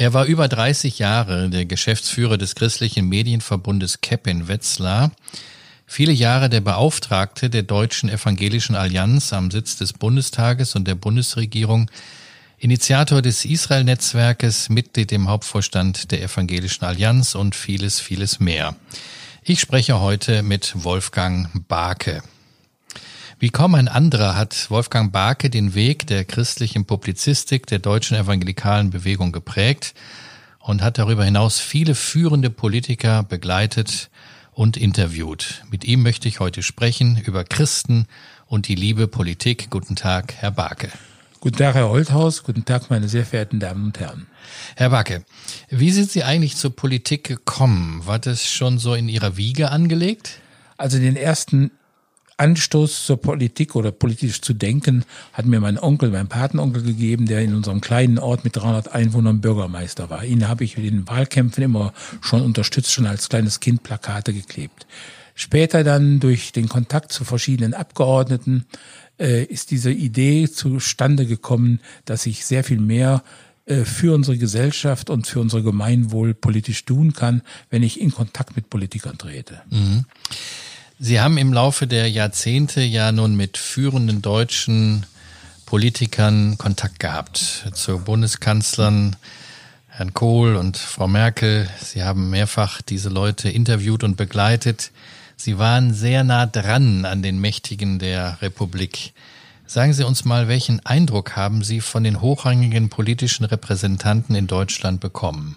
Er war über 30 Jahre der Geschäftsführer des christlichen Medienverbundes KEP in Wetzlar, viele Jahre der Beauftragte der Deutschen Evangelischen Allianz am Sitz des Bundestages und der Bundesregierung, Initiator des Israel-Netzwerkes, Mitglied im Hauptvorstand der Evangelischen Allianz und vieles, vieles mehr. Ich spreche heute mit Wolfgang Barke. Wie kaum ein anderer hat Wolfgang Barke den Weg der christlichen Publizistik der deutschen evangelikalen Bewegung geprägt und hat darüber hinaus viele führende Politiker begleitet und interviewt. Mit ihm möchte ich heute sprechen über Christen und die liebe Politik. Guten Tag, Herr Barke. Guten Tag, Herr Holthaus. Guten Tag, meine sehr verehrten Damen und Herren. Herr Barke, wie sind Sie eigentlich zur Politik gekommen? War das schon so in Ihrer Wiege angelegt? Also den ersten Anstoß zur Politik oder politisch zu denken hat mir mein Onkel, mein Patenonkel gegeben, der in unserem kleinen Ort mit 300 Einwohnern Bürgermeister war. Ihn habe ich in den Wahlkämpfen immer schon unterstützt, schon als kleines Kind Plakate geklebt. Später dann durch den Kontakt zu verschiedenen Abgeordneten äh, ist diese Idee zustande gekommen, dass ich sehr viel mehr äh, für unsere Gesellschaft und für unser Gemeinwohl politisch tun kann, wenn ich in Kontakt mit Politikern trete. Mhm. Sie haben im Laufe der Jahrzehnte ja nun mit führenden deutschen Politikern Kontakt gehabt. Zu Bundeskanzlern Herrn Kohl und Frau Merkel. Sie haben mehrfach diese Leute interviewt und begleitet. Sie waren sehr nah dran an den Mächtigen der Republik. Sagen Sie uns mal, welchen Eindruck haben Sie von den hochrangigen politischen Repräsentanten in Deutschland bekommen?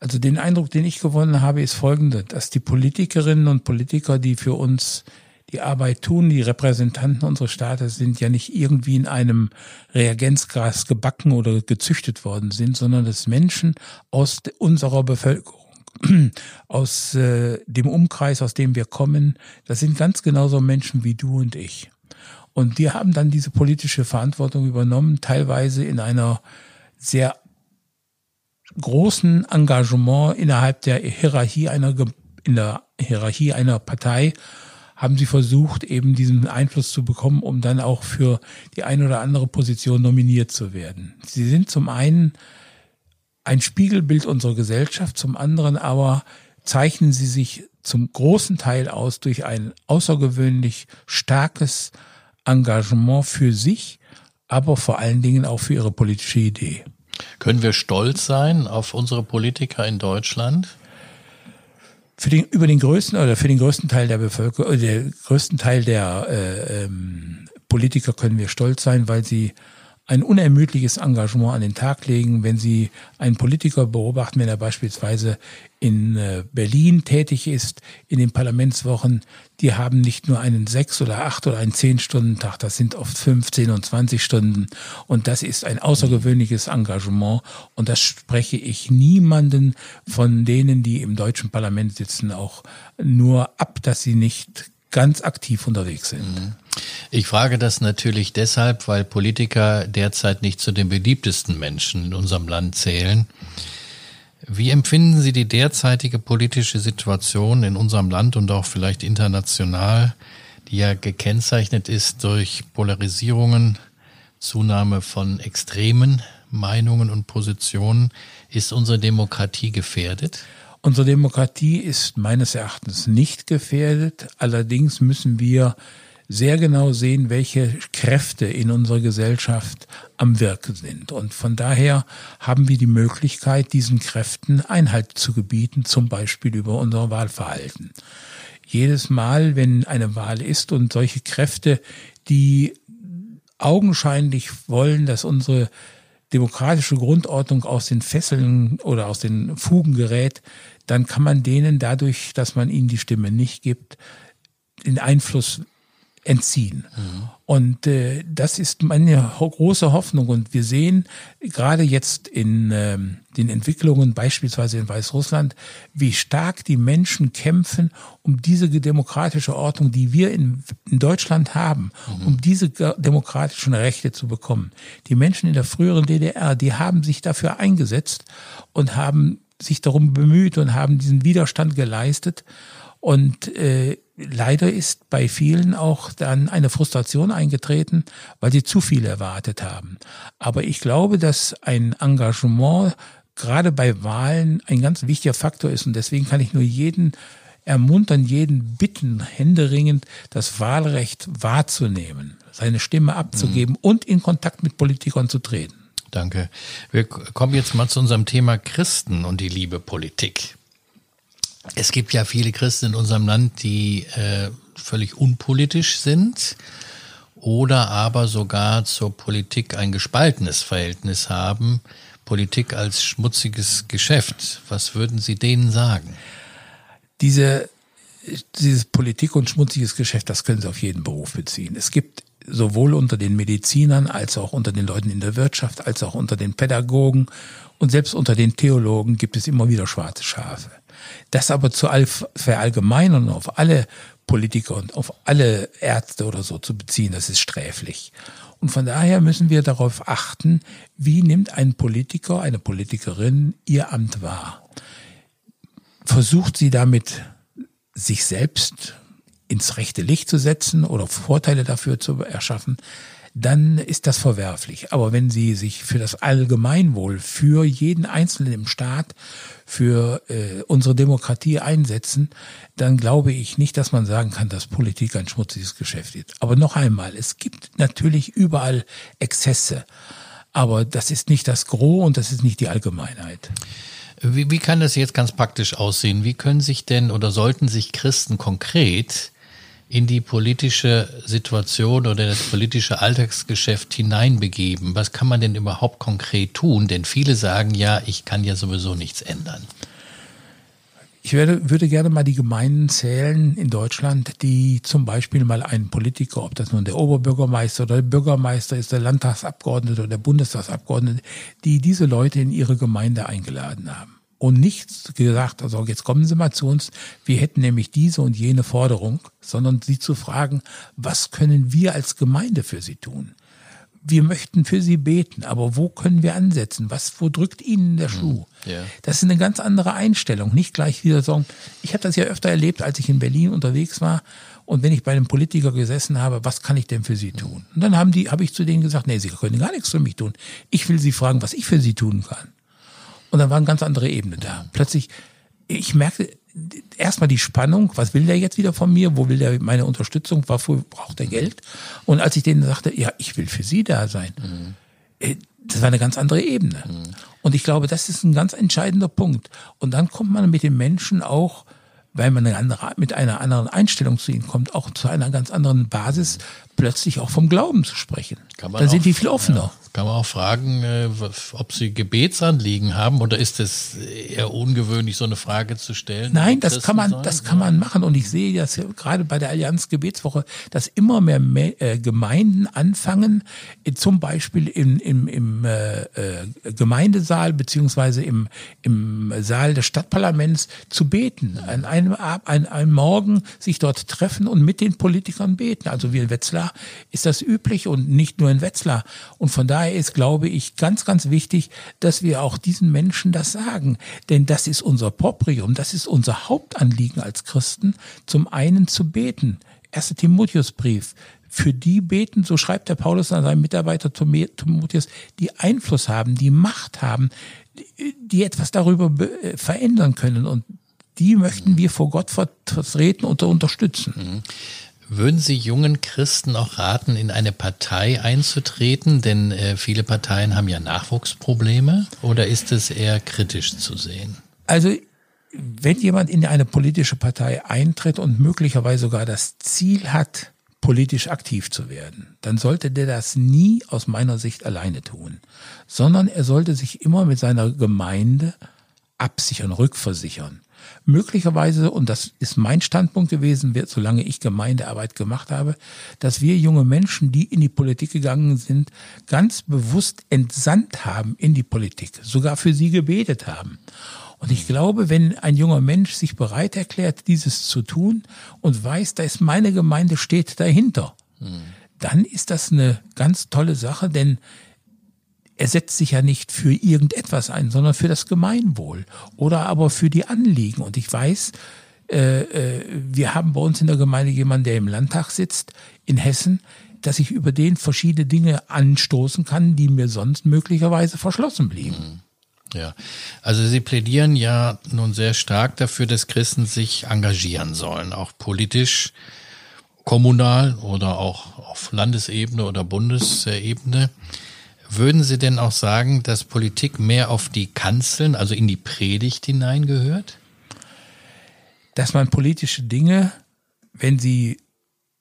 Also den Eindruck, den ich gewonnen habe, ist folgender, dass die Politikerinnen und Politiker, die für uns die Arbeit tun, die Repräsentanten unseres Staates sind ja nicht irgendwie in einem Reagenzgras gebacken oder gezüchtet worden sind, sondern dass Menschen aus unserer Bevölkerung, aus äh, dem Umkreis, aus dem wir kommen, das sind ganz genauso Menschen wie du und ich. Und die haben dann diese politische Verantwortung übernommen, teilweise in einer sehr großen Engagement innerhalb der Hierarchie einer, in der Hierarchie einer Partei haben sie versucht, eben diesen Einfluss zu bekommen, um dann auch für die eine oder andere Position nominiert zu werden. Sie sind zum einen ein Spiegelbild unserer Gesellschaft, zum anderen aber zeichnen sie sich zum großen Teil aus durch ein außergewöhnlich starkes Engagement für sich, aber vor allen Dingen auch für ihre politische Idee. Können wir stolz sein auf unsere Politiker in Deutschland? Für den, über den größten oder für den größten Teil der Bevölkerung, äh, der größten Teil der äh, ähm, Politiker können wir stolz sein, weil sie ein unermüdliches Engagement an den Tag legen, wenn Sie einen Politiker beobachten, wenn er beispielsweise in äh, Berlin tätig ist, in den Parlamentswochen, die haben nicht nur einen sechs oder acht oder einen zehn Stunden Tag, das sind oft 15 und 20 Stunden. Und das ist ein außergewöhnliches Engagement. Und das spreche ich niemanden von denen, die im deutschen Parlament sitzen, auch nur ab, dass sie nicht ganz aktiv unterwegs sind. Mhm. Ich frage das natürlich deshalb, weil Politiker derzeit nicht zu den beliebtesten Menschen in unserem Land zählen. Wie empfinden Sie die derzeitige politische Situation in unserem Land und auch vielleicht international, die ja gekennzeichnet ist durch Polarisierungen, Zunahme von extremen Meinungen und Positionen? Ist unsere Demokratie gefährdet? Unsere Demokratie ist meines Erachtens nicht gefährdet. Allerdings müssen wir sehr genau sehen, welche Kräfte in unserer Gesellschaft am Wirken sind. Und von daher haben wir die Möglichkeit, diesen Kräften Einhalt zu gebieten, zum Beispiel über unser Wahlverhalten. Jedes Mal, wenn eine Wahl ist und solche Kräfte, die augenscheinlich wollen, dass unsere demokratische Grundordnung aus den Fesseln oder aus den Fugen gerät, dann kann man denen dadurch, dass man ihnen die Stimme nicht gibt, den Einfluss entziehen. Mhm. Und äh, das ist meine große Hoffnung. Und wir sehen gerade jetzt in ähm, den Entwicklungen, beispielsweise in Weißrussland, wie stark die Menschen kämpfen um diese demokratische Ordnung, die wir in, in Deutschland haben, mhm. um diese demokratischen Rechte zu bekommen. Die Menschen in der früheren DDR, die haben sich dafür eingesetzt und haben sich darum bemüht und haben diesen Widerstand geleistet. Und äh, leider ist bei vielen auch dann eine Frustration eingetreten, weil sie zu viel erwartet haben. Aber ich glaube, dass ein Engagement gerade bei Wahlen ein ganz wichtiger Faktor ist. Und deswegen kann ich nur jeden ermuntern, jeden bitten, händeringend das Wahlrecht wahrzunehmen, seine Stimme abzugeben mhm. und in Kontakt mit Politikern zu treten. Danke. Wir kommen jetzt mal zu unserem Thema Christen und die liebe Politik. Es gibt ja viele Christen in unserem Land, die äh, völlig unpolitisch sind oder aber sogar zur Politik ein gespaltenes Verhältnis haben. Politik als schmutziges Geschäft. Was würden Sie denen sagen? Diese, dieses Politik und schmutziges Geschäft, das können Sie auf jeden Beruf beziehen. Es gibt sowohl unter den Medizinern als auch unter den Leuten in der Wirtschaft, als auch unter den Pädagogen und selbst unter den Theologen gibt es immer wieder schwarze Schafe. Das aber zu verallgemeinern auf alle Politiker und auf alle Ärzte oder so zu beziehen, das ist sträflich. Und von daher müssen wir darauf achten, wie nimmt ein Politiker, eine Politikerin ihr Amt wahr. Versucht sie damit, sich selbst ins rechte Licht zu setzen oder Vorteile dafür zu erschaffen, dann ist das verwerflich. Aber wenn sie sich für das Allgemeinwohl, für jeden Einzelnen im Staat, für äh, unsere Demokratie einsetzen, dann glaube ich nicht, dass man sagen kann, dass Politik ein schmutziges Geschäft ist. Aber noch einmal, es gibt natürlich überall Exzesse. Aber das ist nicht das Gros und das ist nicht die Allgemeinheit. Wie, wie kann das jetzt ganz praktisch aussehen? Wie können sich denn oder sollten sich Christen konkret in die politische Situation oder das politische Alltagsgeschäft hineinbegeben? Was kann man denn überhaupt konkret tun? Denn viele sagen ja, ich kann ja sowieso nichts ändern. Ich werde, würde gerne mal die Gemeinden zählen in Deutschland, die zum Beispiel mal einen Politiker, ob das nun der Oberbürgermeister oder der Bürgermeister ist, der Landtagsabgeordnete oder der Bundestagsabgeordnete, die diese Leute in ihre Gemeinde eingeladen haben und nicht gesagt, also jetzt kommen Sie mal zu uns, wir hätten nämlich diese und jene Forderung, sondern Sie zu fragen, was können wir als Gemeinde für Sie tun? Wir möchten für Sie beten, aber wo können wir ansetzen? Was, wo drückt Ihnen der Schuh? Ja. Das ist eine ganz andere Einstellung. Nicht gleich wieder sagen, ich habe das ja öfter erlebt, als ich in Berlin unterwegs war. Und wenn ich bei einem Politiker gesessen habe, was kann ich denn für Sie tun? Und dann haben die, habe ich zu denen gesagt, nee, Sie können gar nichts für mich tun. Ich will Sie fragen, was ich für Sie tun kann. Und dann war eine ganz andere Ebene da. Plötzlich, ich merkte erstmal die Spannung, was will der jetzt wieder von mir? Wo will der meine Unterstützung? Wofür braucht er Geld? Und als ich denen sagte, ja, ich will für Sie da sein, mhm. das war eine ganz andere Ebene. Mhm. Und ich glaube, das ist ein ganz entscheidender Punkt. Und dann kommt man mit den Menschen auch weil man eine andere, mit einer anderen Einstellung zu ihnen kommt, auch zu einer ganz anderen Basis, plötzlich auch vom Glauben zu sprechen. Dann sind die viel offener. Ja. Kann man auch fragen, äh, ob Sie Gebetsanliegen haben oder ist es eher ungewöhnlich, so eine Frage zu stellen? Nein, das kann man, das kann man machen. Und ich sehe das gerade bei der Allianz Gebetswoche, dass immer mehr äh, Gemeinden anfangen, zum Beispiel im, im, im äh, Gemeindesaal beziehungsweise im, im Saal des Stadtparlaments zu beten. An einem, an einem Morgen sich dort treffen und mit den Politikern beten. Also wie in Wetzlar ist das üblich und nicht nur in Wetzlar. Und von daher ist, glaube ich, ganz, ganz wichtig, dass wir auch diesen Menschen das sagen. Denn das ist unser Proprium, das ist unser Hauptanliegen als Christen, zum einen zu beten. 1. Timotheusbrief. Für die beten, so schreibt der Paulus an seinen Mitarbeiter Timotheus, die Einfluss haben, die Macht haben, die etwas darüber äh, verändern können. Und die möchten wir vor Gott vertreten und unterstützen. Würden Sie jungen Christen auch raten, in eine Partei einzutreten? Denn äh, viele Parteien haben ja Nachwuchsprobleme. Oder ist es eher kritisch zu sehen? Also, wenn jemand in eine politische Partei eintritt und möglicherweise sogar das Ziel hat, politisch aktiv zu werden, dann sollte der das nie aus meiner Sicht alleine tun, sondern er sollte sich immer mit seiner Gemeinde absichern, rückversichern möglicherweise, und das ist mein Standpunkt gewesen, solange ich Gemeindearbeit gemacht habe, dass wir junge Menschen, die in die Politik gegangen sind, ganz bewusst entsandt haben in die Politik, sogar für sie gebetet haben. Und ich glaube, wenn ein junger Mensch sich bereit erklärt, dieses zu tun und weiß, da ist meine Gemeinde steht dahinter, hm. dann ist das eine ganz tolle Sache, denn er setzt sich ja nicht für irgendetwas ein, sondern für das Gemeinwohl oder aber für die Anliegen. Und ich weiß, äh, äh, wir haben bei uns in der Gemeinde jemanden, der im Landtag sitzt, in Hessen, dass ich über den verschiedene Dinge anstoßen kann, die mir sonst möglicherweise verschlossen blieben. Mhm. Ja, also Sie plädieren ja nun sehr stark dafür, dass Christen sich engagieren sollen, auch politisch, kommunal oder auch auf Landesebene oder Bundesebene. Würden Sie denn auch sagen, dass Politik mehr auf die Kanzeln, also in die Predigt hineingehört? Dass man politische Dinge, wenn sie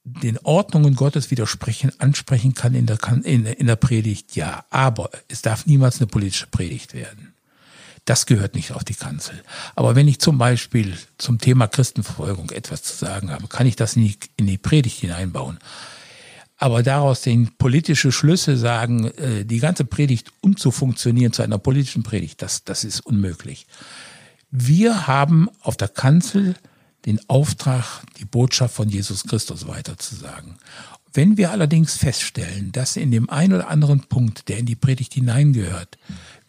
den Ordnungen Gottes widersprechen, ansprechen kann in der, in, in der Predigt, ja. Aber es darf niemals eine politische Predigt werden. Das gehört nicht auf die Kanzel. Aber wenn ich zum Beispiel zum Thema Christenverfolgung etwas zu sagen habe, kann ich das nicht in die Predigt hineinbauen. Aber daraus den politische Schlüsse sagen, äh, die ganze Predigt umzufunktionieren zu einer politischen Predigt, das, das ist unmöglich. Wir haben auf der Kanzel den Auftrag, die Botschaft von Jesus Christus weiterzusagen. Wenn wir allerdings feststellen, dass in dem einen oder anderen Punkt, der in die Predigt hineingehört,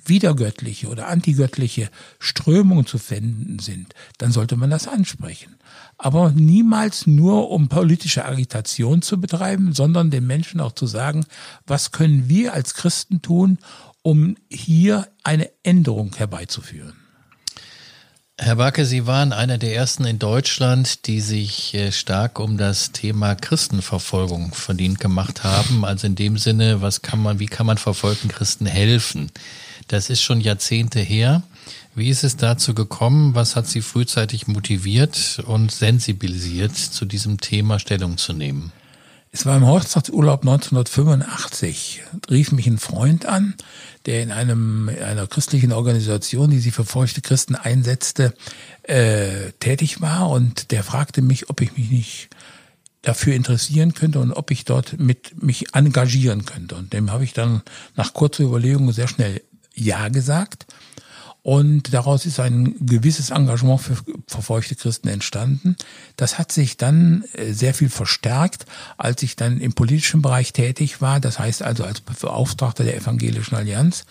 widergöttliche oder antigöttliche Strömungen zu finden sind, dann sollte man das ansprechen. Aber niemals nur, um politische Agitation zu betreiben, sondern den Menschen auch zu sagen, was können wir als Christen tun, um hier eine Änderung herbeizuführen. Herr Backe, Sie waren einer der ersten in Deutschland, die sich äh, stark um das Thema Christenverfolgung verdient gemacht haben. Also in dem Sinne, was kann man, wie kann man verfolgten Christen helfen? Das ist schon Jahrzehnte her. Wie ist es dazu gekommen? Was hat Sie frühzeitig motiviert und sensibilisiert, zu diesem Thema Stellung zu nehmen? Es war im Hochzeitsurlaub 1985, rief mich ein Freund an, der in einem einer christlichen Organisation, die sich für feuchte Christen einsetzte, äh, tätig war und der fragte mich, ob ich mich nicht dafür interessieren könnte und ob ich dort mit mich engagieren könnte. Und dem habe ich dann nach kurzer Überlegung sehr schnell ja gesagt. Und daraus ist ein gewisses Engagement für verfolgte Christen entstanden. Das hat sich dann äh, sehr viel verstärkt, als ich dann im politischen Bereich tätig war. Das heißt also als Beauftragter der Evangelischen Allianz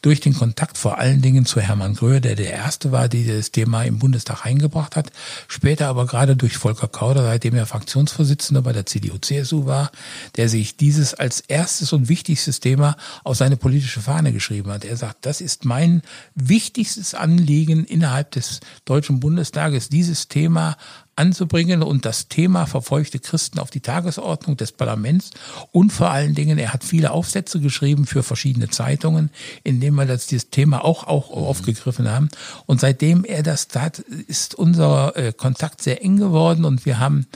durch den Kontakt vor allen Dingen zu Hermann Gröhe, der der Erste war, der das Thema im Bundestag eingebracht hat. Später aber gerade durch Volker Kauder, seitdem er Fraktionsvorsitzender bei der CDU-CSU war, der sich dieses als erstes und wichtigstes Thema auf seine politische Fahne geschrieben hat. Er sagt, das ist mein wichtigstes Anliegen innerhalb des Deutschen Bundestages, dieses Thema anzubringen und das Thema verfolgte Christen auf die Tagesordnung des Parlaments. Und vor allen Dingen, er hat viele Aufsätze geschrieben für verschiedene Zeitungen, in denen wir das, dieses Thema auch, auch aufgegriffen haben. Und seitdem er das tat, ist unser äh, Kontakt sehr eng geworden und wir haben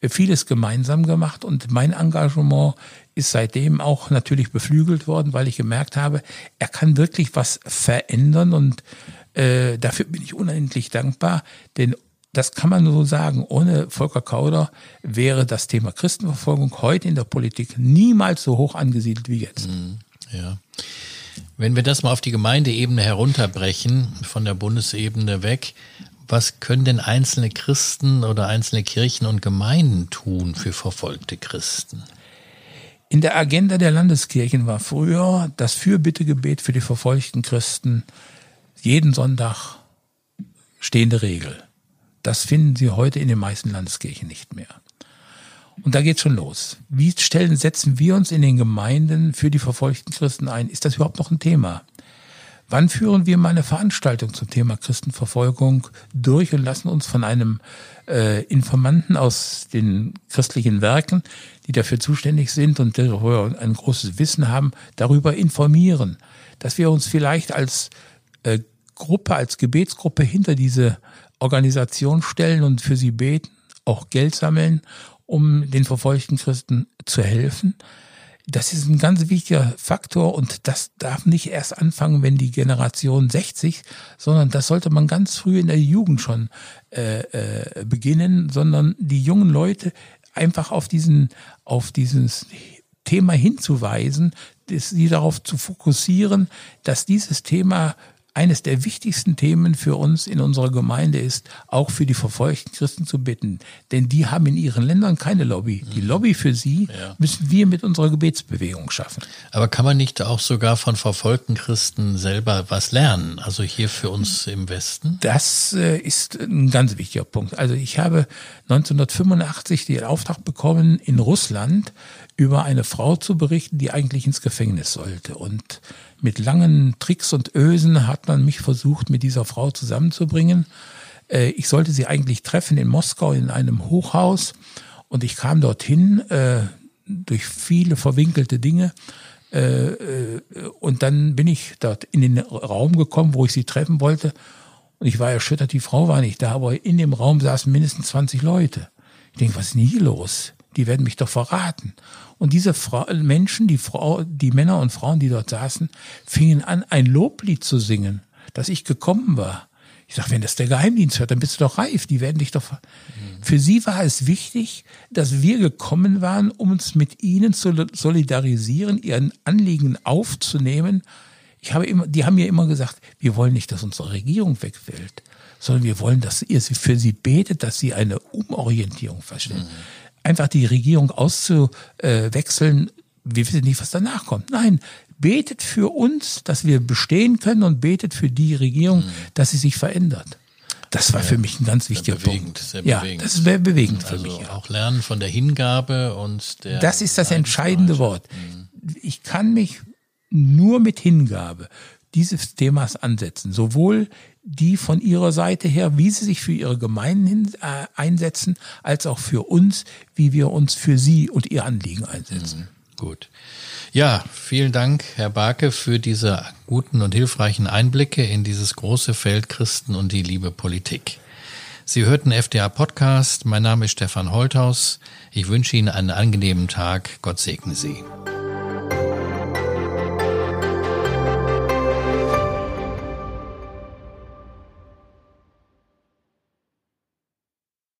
äh, vieles gemeinsam gemacht. Und mein Engagement ist seitdem auch natürlich beflügelt worden, weil ich gemerkt habe, er kann wirklich was verändern. Und äh, dafür bin ich unendlich dankbar, denn das kann man so sagen. Ohne Volker Kauder wäre das Thema Christenverfolgung heute in der Politik niemals so hoch angesiedelt wie jetzt. Mhm, ja. Wenn wir das mal auf die Gemeindeebene herunterbrechen, von der Bundesebene weg, was können denn einzelne Christen oder einzelne Kirchen und Gemeinden tun für verfolgte Christen? In der Agenda der Landeskirchen war früher das Fürbittegebet für die verfolgten Christen jeden Sonntag stehende Regel. Das finden Sie heute in den meisten Landeskirchen nicht mehr. Und da geht schon los. Wie stellen, setzen wir uns in den Gemeinden für die verfolgten Christen ein? Ist das überhaupt noch ein Thema? Wann führen wir mal eine Veranstaltung zum Thema Christenverfolgung durch und lassen uns von einem äh, Informanten aus den christlichen Werken, die dafür zuständig sind und ein großes Wissen haben, darüber informieren, dass wir uns vielleicht als äh, Gruppe, als Gebetsgruppe hinter diese Organisation stellen und für sie beten, auch Geld sammeln, um den verfolgten Christen zu helfen. Das ist ein ganz wichtiger Faktor und das darf nicht erst anfangen, wenn die Generation 60, sondern das sollte man ganz früh in der Jugend schon äh, äh, beginnen, sondern die jungen Leute einfach auf diesen, auf dieses Thema hinzuweisen, sie darauf zu fokussieren, dass dieses Thema eines der wichtigsten Themen für uns in unserer Gemeinde ist, auch für die verfolgten Christen zu bitten. Denn die haben in ihren Ländern keine Lobby. Die mhm. Lobby für sie ja. müssen wir mit unserer Gebetsbewegung schaffen. Aber kann man nicht auch sogar von verfolgten Christen selber was lernen? Also hier für uns im Westen? Das äh, ist ein ganz wichtiger Punkt. Also ich habe 1985 den Auftrag bekommen, in Russland über eine Frau zu berichten, die eigentlich ins Gefängnis sollte. Und mit langen Tricks und Ösen hat man mich versucht, mit dieser Frau zusammenzubringen. Äh, ich sollte sie eigentlich treffen in Moskau in einem Hochhaus und ich kam dorthin äh, durch viele verwinkelte Dinge. Äh, und dann bin ich dort in den Raum gekommen, wo ich sie treffen wollte. Und ich war erschüttert, die Frau war nicht da, aber in dem Raum saßen mindestens 20 Leute. Ich denke, was ist denn hier los? Die werden mich doch verraten. Und diese Frau, Menschen, die Frau, die Männer und Frauen, die dort saßen, fingen an, ein Loblied zu singen, dass ich gekommen war. Ich sag, wenn das der Geheimdienst hört, dann bist du doch reif. Die werden dich doch. Mhm. Für sie war es wichtig, dass wir gekommen waren, um uns mit ihnen zu solidarisieren, ihren Anliegen aufzunehmen. Ich habe immer, die haben mir immer gesagt, wir wollen nicht, dass unsere Regierung wegfällt, sondern wir wollen, dass ihr für sie betet, dass sie eine Umorientierung verstehen. Mhm einfach die Regierung auszuwechseln, wir wissen nicht, was danach kommt. Nein, betet für uns, dass wir bestehen können und betet für die Regierung, mhm. dass sie sich verändert. Das war ja, für mich ein ganz wichtiger bewegend, Punkt. Sehr bewegend. Ja, das ist sehr bewegend für also mich. Ja. Auch lernen von der Hingabe und der. Das ist das entscheidende Wort. Mhm. Ich kann mich nur mit Hingabe dieses Themas ansetzen. Sowohl die von ihrer Seite her, wie sie sich für ihre Gemeinden hin, äh, einsetzen, als auch für uns, wie wir uns für sie und ihr Anliegen einsetzen. Mhm, gut. Ja, vielen Dank, Herr Barke, für diese guten und hilfreichen Einblicke in dieses große Feld Christen und die liebe Politik. Sie hörten FDA Podcast. Mein Name ist Stefan Holthaus. Ich wünsche Ihnen einen angenehmen Tag. Gott segne Sie.